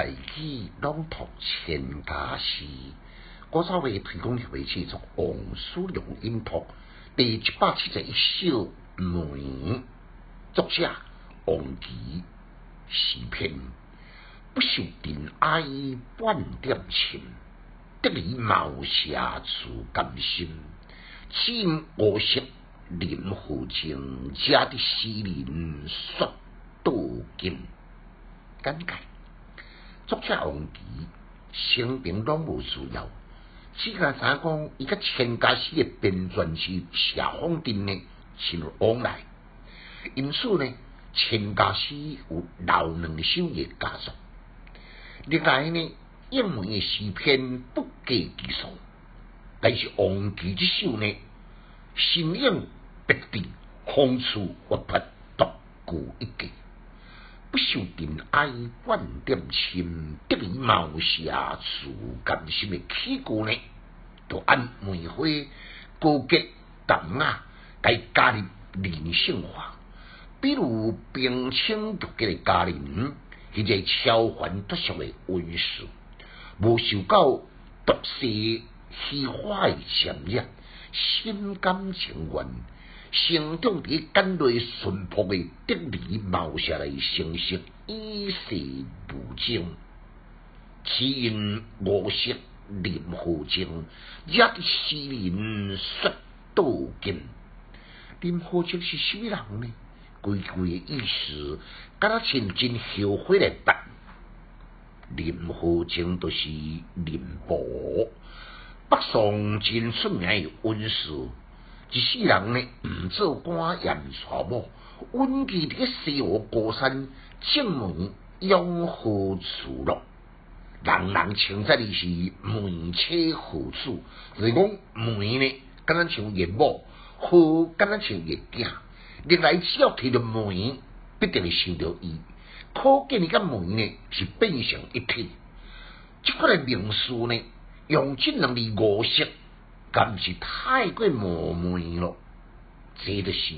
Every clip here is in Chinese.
大器朗读千家诗，我稍微提供一位制作王叔良音读第一百七十一首梅，作者王吉诗篇，不受尘埃半点情，得以茅舍自甘心，只因我识林和情，家的诗人说多金，简介。作者王吉，生平拢无需要，只甲知讲伊甲千家诗的编撰是谢方定呢，是往来。因此呢，千家诗有老两首嘅家作。另外呢，英文嘅诗篇不计其数，但是王吉这首呢，新颖别致，风趣活泼，独具一格。不受尘埃半点侵，得以茅舍自甘心的起句呢，就按梅花高洁淡雅，该加入人性化。比如冰清玉洁的家人，或者超凡脱俗的温室，无受到毒蛇虚华的强染，心甘情愿。成长伫简略淳朴的得理貌下来，成熟与世无争。只因我识林和清，也伫诗人说道尽。林和清是什么人呢？规规的意思，敢若像真后悔来办。林和清都是林伯，北宋真出名的文士。一世人呢，毋做官，也毋娶某，稳居伫个西湖高山，正门养何处乐。人人称赞伊是梅车好处，就是讲梅呢，敢若像叶某，好敢若像叶囝。另外，只要提到门，必定会想到伊。可见伊甲梅呢，是变成一体。即款的名词呢，用这两字五色。敢是太过磨昧咯，这就是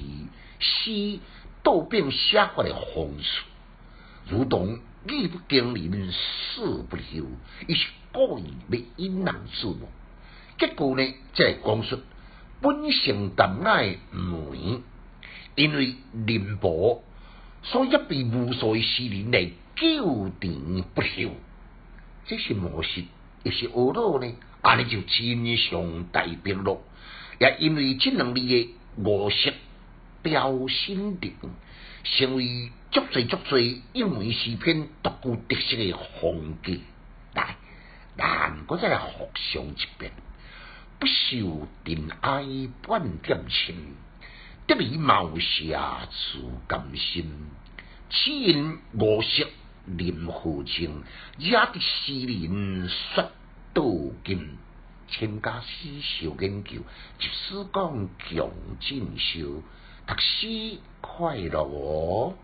诗倒变写法的方式，如同义不惊人死不休，伊是故意要引人注目。结果呢，再讲述本性淡雅的梅，因为林伯所以被无数诗人来纠缠不休，这是模式，也是恶路呢。安尼就真相大白咯，也因为这两字的五色标新立成为足侪足侪英文诗篇独具特色的风格。来，咱我再来复诵一遍：不受尘埃半点侵，得以茅舍自甘心。此因五色林和清，也的诗人说。道金千家诗小研究，即使讲强进修，读书快乐哦。